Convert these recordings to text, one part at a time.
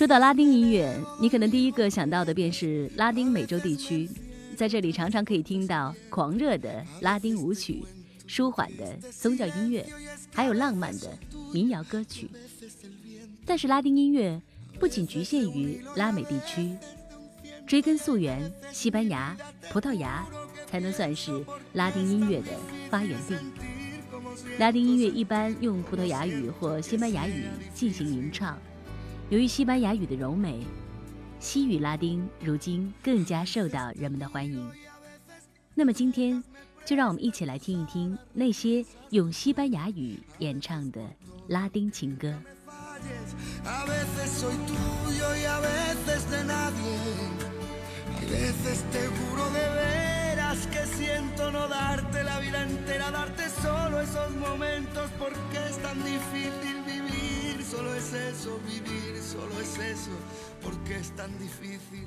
说到拉丁音乐，你可能第一个想到的便是拉丁美洲地区，在这里常常可以听到狂热的拉丁舞曲、舒缓的宗教音乐，还有浪漫的民谣歌曲。但是拉丁音乐不仅局限于拉美地区，追根溯源，西班牙、葡萄牙才能算是拉丁音乐的发源地。拉丁音乐一般用葡萄牙语或西班牙语进行吟唱。由于西班牙语的柔美，西语拉丁如今更加受到人们的欢迎。那么今天，就让我们一起来听一听那些用西班牙语演唱的拉丁情歌。Eso, vivir, solo es eso, porque es tan difícil.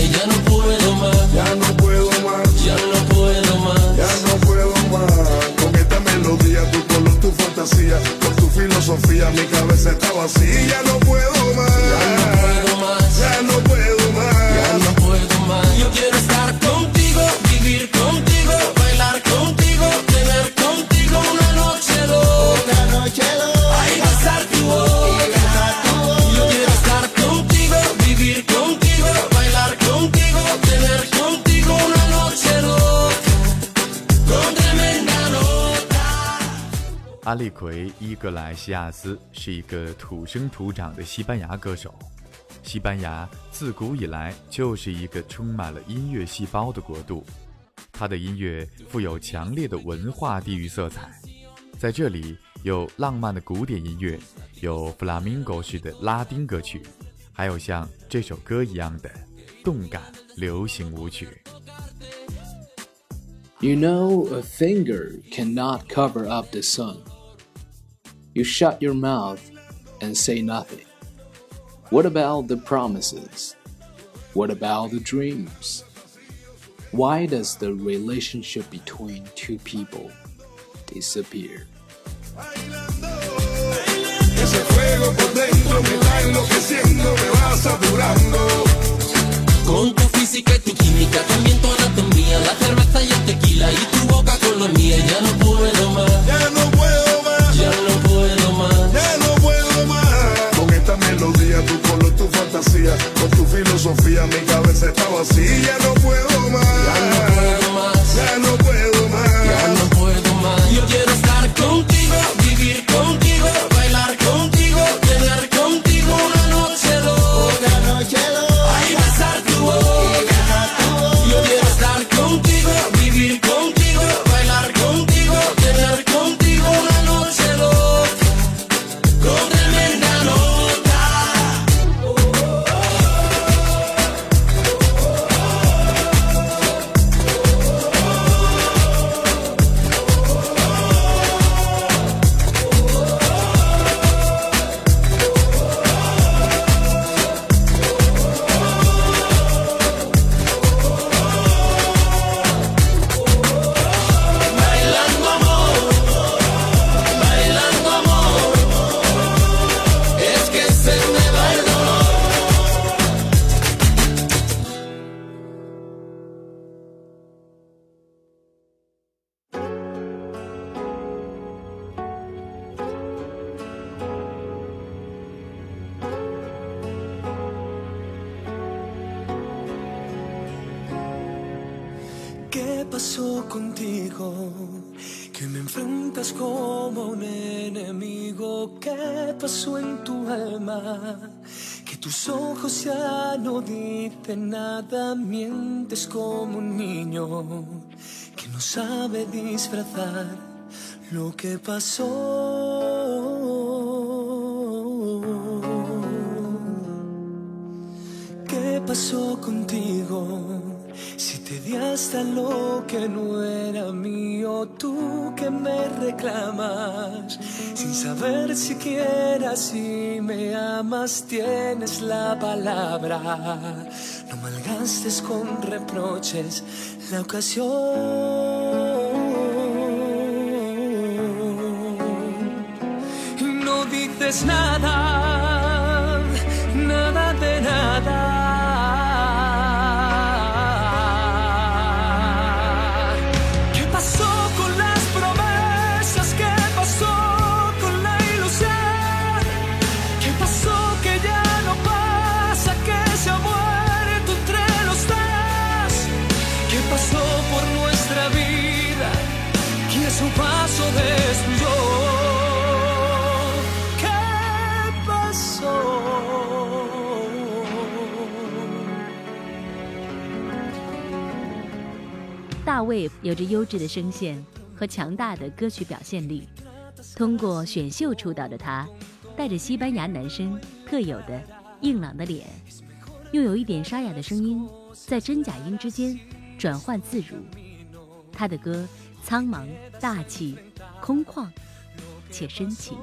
ya no puedo más, ya no puedo más, ya no puedo más, ya no puedo más. Con esta melodía, tu color, tu fantasía, con tu filosofía, mi cabeza está vacía. 奎伊格莱西亚斯是一个土生土长的西班牙歌手。西班牙自古以来就是一个充满了音乐细胞的国度，他的音乐富有强烈的文化地域色彩。在这里有浪漫的古典音乐，有弗拉明戈式的拉丁歌曲，还有像这首歌一样的动感流行舞曲。You know, a finger cannot cover up the sun. You shut your mouth and say nothing. What about the promises? What about the dreams? Why does the relationship between two people disappear? Con tu física y tu química, también tu anatomía, la cerveza y el tequila y tu boca con la mía, ya no puedo más. Ya no puedo más. Ya no puedo más. Ya no puedo más. Con esta melodía, tu color, tu fantasía, con tu filosofía, mi cabeza está vacía. Ya no puedo más. Ya no puedo más. Ya no dicen nada, mientes como un niño que no sabe disfrazar lo que pasó. ¿Qué pasó contigo? Si te di hasta lo que no era mío, tú que me reclamas, sin saber siquiera si me amas, tienes la palabra. Con reproches la ocasión. No dices nada, 大卫有着优质的声线和强大的歌曲表现力，通过选秀出道的他，带着西班牙男生特有的硬朗的脸，又有一点沙哑的声音，在真假音之间转换自如。他的歌苍茫大气、空旷且深情。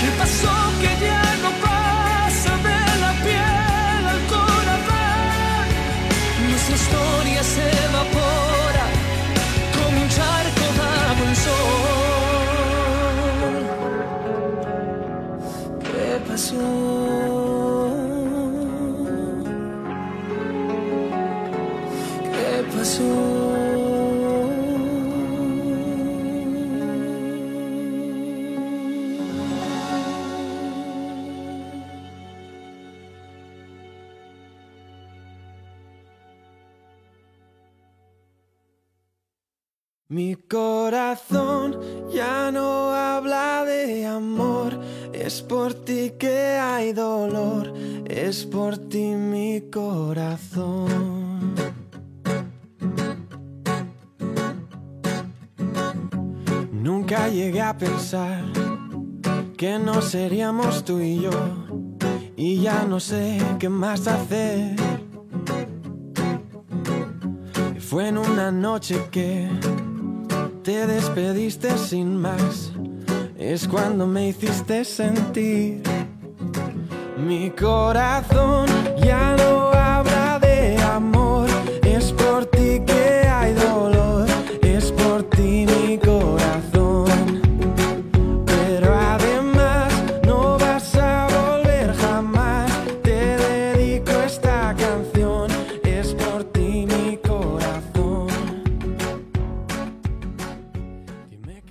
¿Qué pasó ya no habla de amor, es por ti que hay dolor, es por ti mi corazón. Nunca llegué a pensar que no seríamos tú y yo, y ya no sé qué más hacer. Fue en una noche que te despediste sin más. Es cuando me hiciste sentir. Mi corazón ya no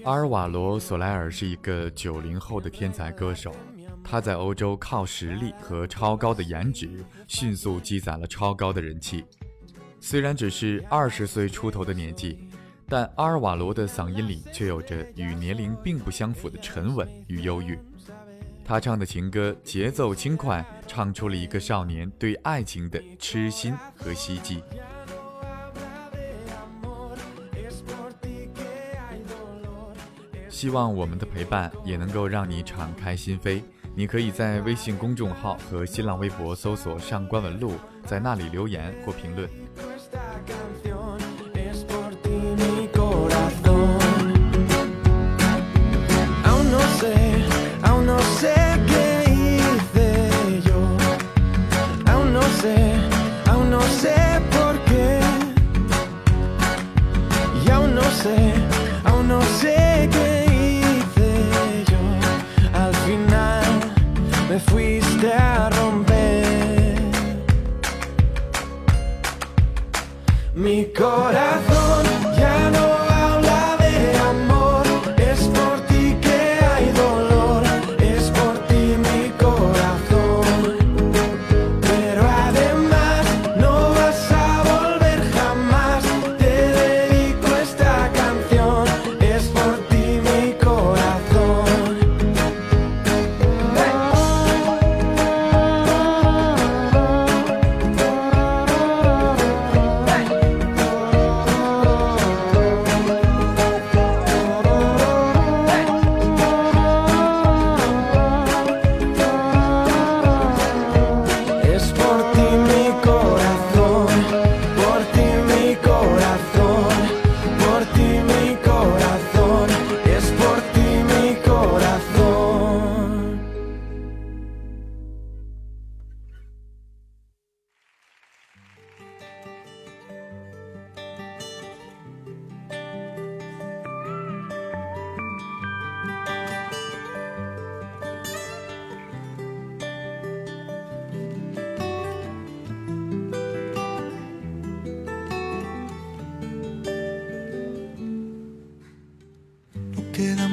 阿尔瓦罗·索莱尔是一个九零后的天才歌手，他在欧洲靠实力和超高的颜值迅速积攒了超高的人气。虽然只是二十岁出头的年纪，但阿尔瓦罗的嗓音里却有着与年龄并不相符的沉稳与忧郁。他唱的情歌节奏轻快，唱出了一个少年对爱情的痴心和希冀。希望我们的陪伴也能够让你敞开心扉。你可以在微信公众号和新浪微博搜索“上官文露”，在那里留言或评论。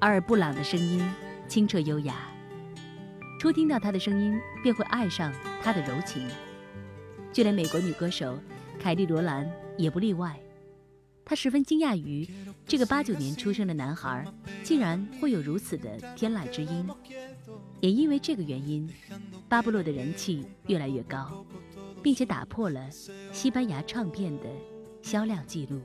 阿尔布朗的声音清澈优雅，初听到他的声音便会爱上他的柔情，就连美国女歌手凯莉·罗兰也不例外。她十分惊讶于这个八九年出生的男孩竟然会有如此的天籁之音，也因为这个原因，巴布洛的人气越来越高，并且打破了西班牙唱片的销量记录。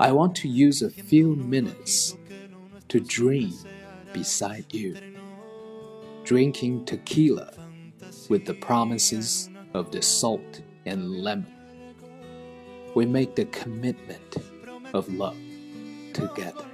I want to use a few minutes to dream beside you, drinking tequila with the promises of the salt and lemon. We make the commitment of love together.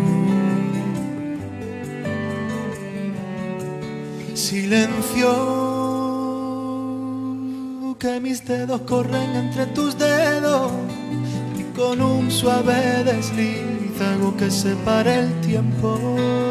Silencio, que mis dedos corren entre tus dedos y con un suave desliz vástago que separa el tiempo.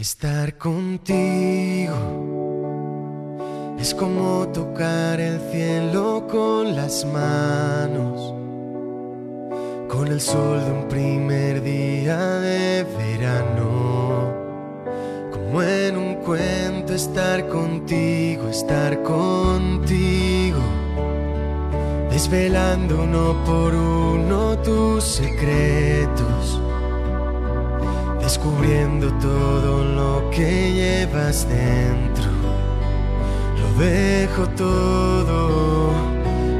Estar contigo es como tocar el cielo con las manos, con el sol de un primer día de verano. Como en un cuento estar contigo, estar contigo, desvelando uno por uno tus secretos descubriendo todo lo que llevas dentro. Lo dejo todo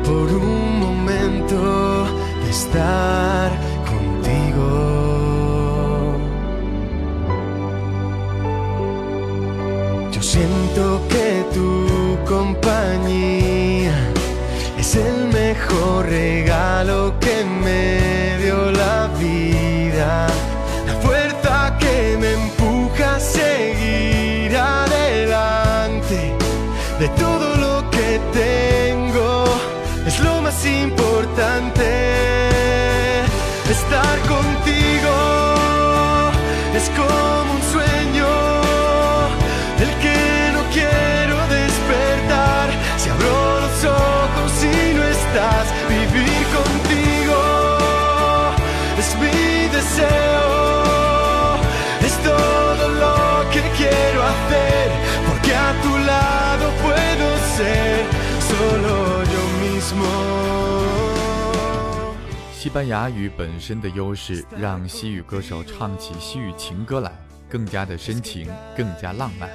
por un momento de estar contigo. Yo siento que tu compañía es el mejor regalo que me dio la vida. La fuerza De todo lo que tengo es lo más importante. Estar contigo es como 西班牙语本身的优势，让西语歌手唱起西语情歌来更加的深情，更加浪漫。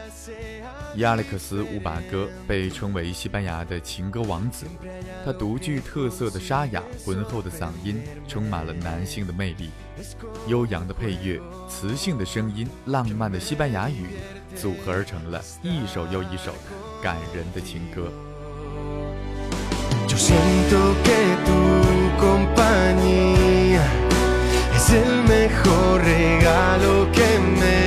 亚历克斯·乌巴戈被称为西班牙的情歌王子，他独具特色的沙哑、浑厚的嗓音，充满了男性的魅力。悠扬的配乐、磁性的声音、浪漫的西班牙语，组合而成了一首又一首的感人的情歌。Compañía. Es el mejor regalo que me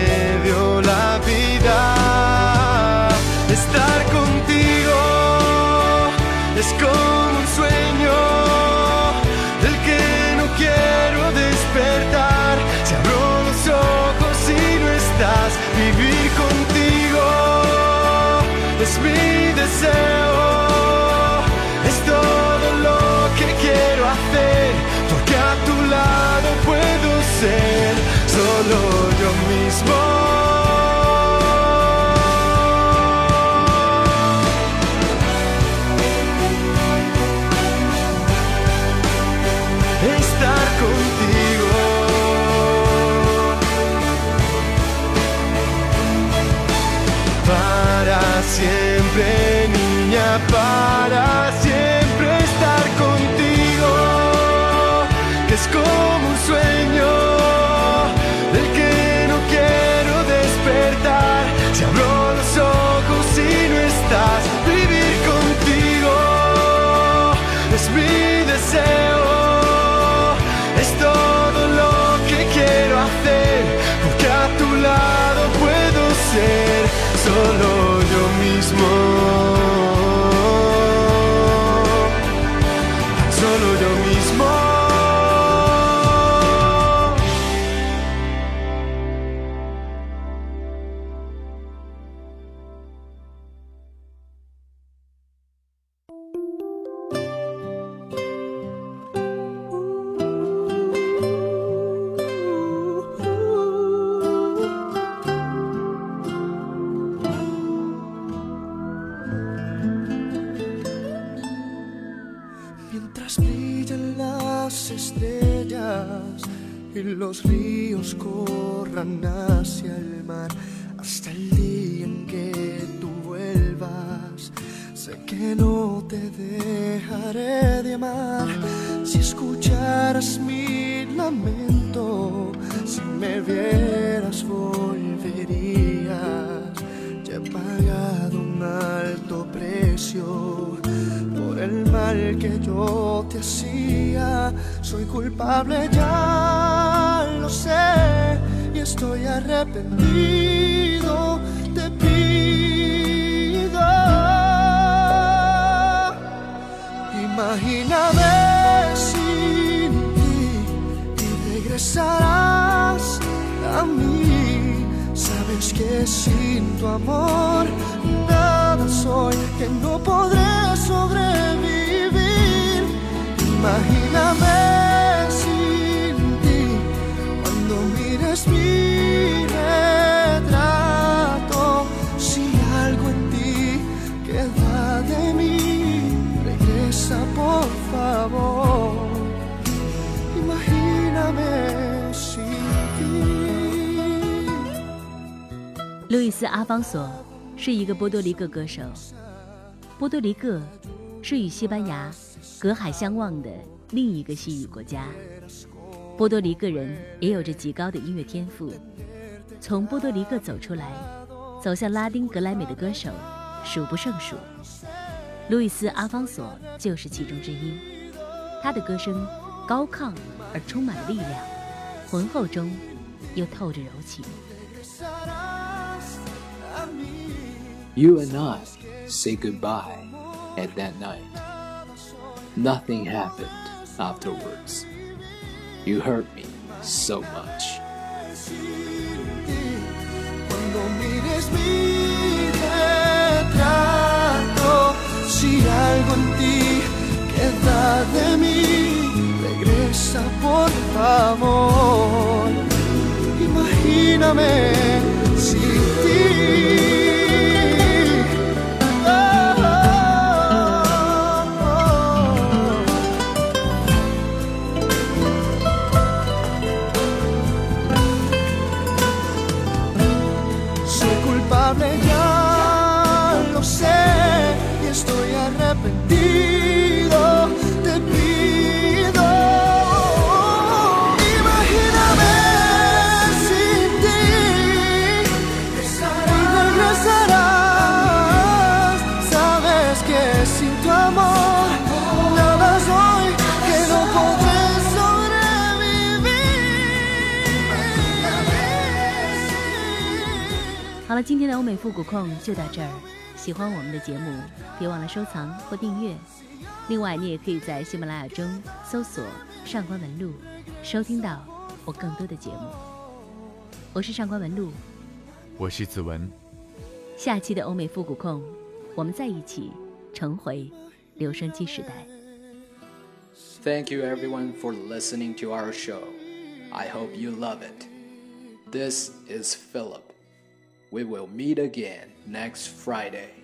solo yo mismo. Estar contigo. Para siempre, niña, para siempre estar contigo, que es como un sueño y los ríos corran hacia el mar hasta el día en que tú vuelvas. Sé que no te dejaré de amar si escucharas mi lamento, si me vieras volverías. Ya he pagado un alto precio por el mal que yo te hacía. Soy culpable, que sin tu amor nada soy, que no podré sobrevivir. Imagíname 路易斯·阿方索是一个波多黎各歌手。波多黎各是与西班牙隔海相望的另一个西语国家。波多黎各人也有着极高的音乐天赋。从波多黎各走出来，走向拉丁格莱美的歌手数不胜数。路易斯·阿方索就是其中之一。他的歌声高亢而充满了力量，浑厚中又透着柔情。You and I say goodbye at that night. Nothing happened afterwards. You hurt me so much. Si por favor. Imagíname sin 了，今天的欧美复古控就到这儿。喜欢我们的节目，别忘了收藏或订阅。另外，你也可以在喜马拉雅中搜索“上官文露”，收听到我更多的节目。我是上官文露，我是子文，下期的欧美复古控，我们在一起重回留声机时代。Thank you everyone for listening to our show. I hope you love it. This is Philip. We will meet again next Friday.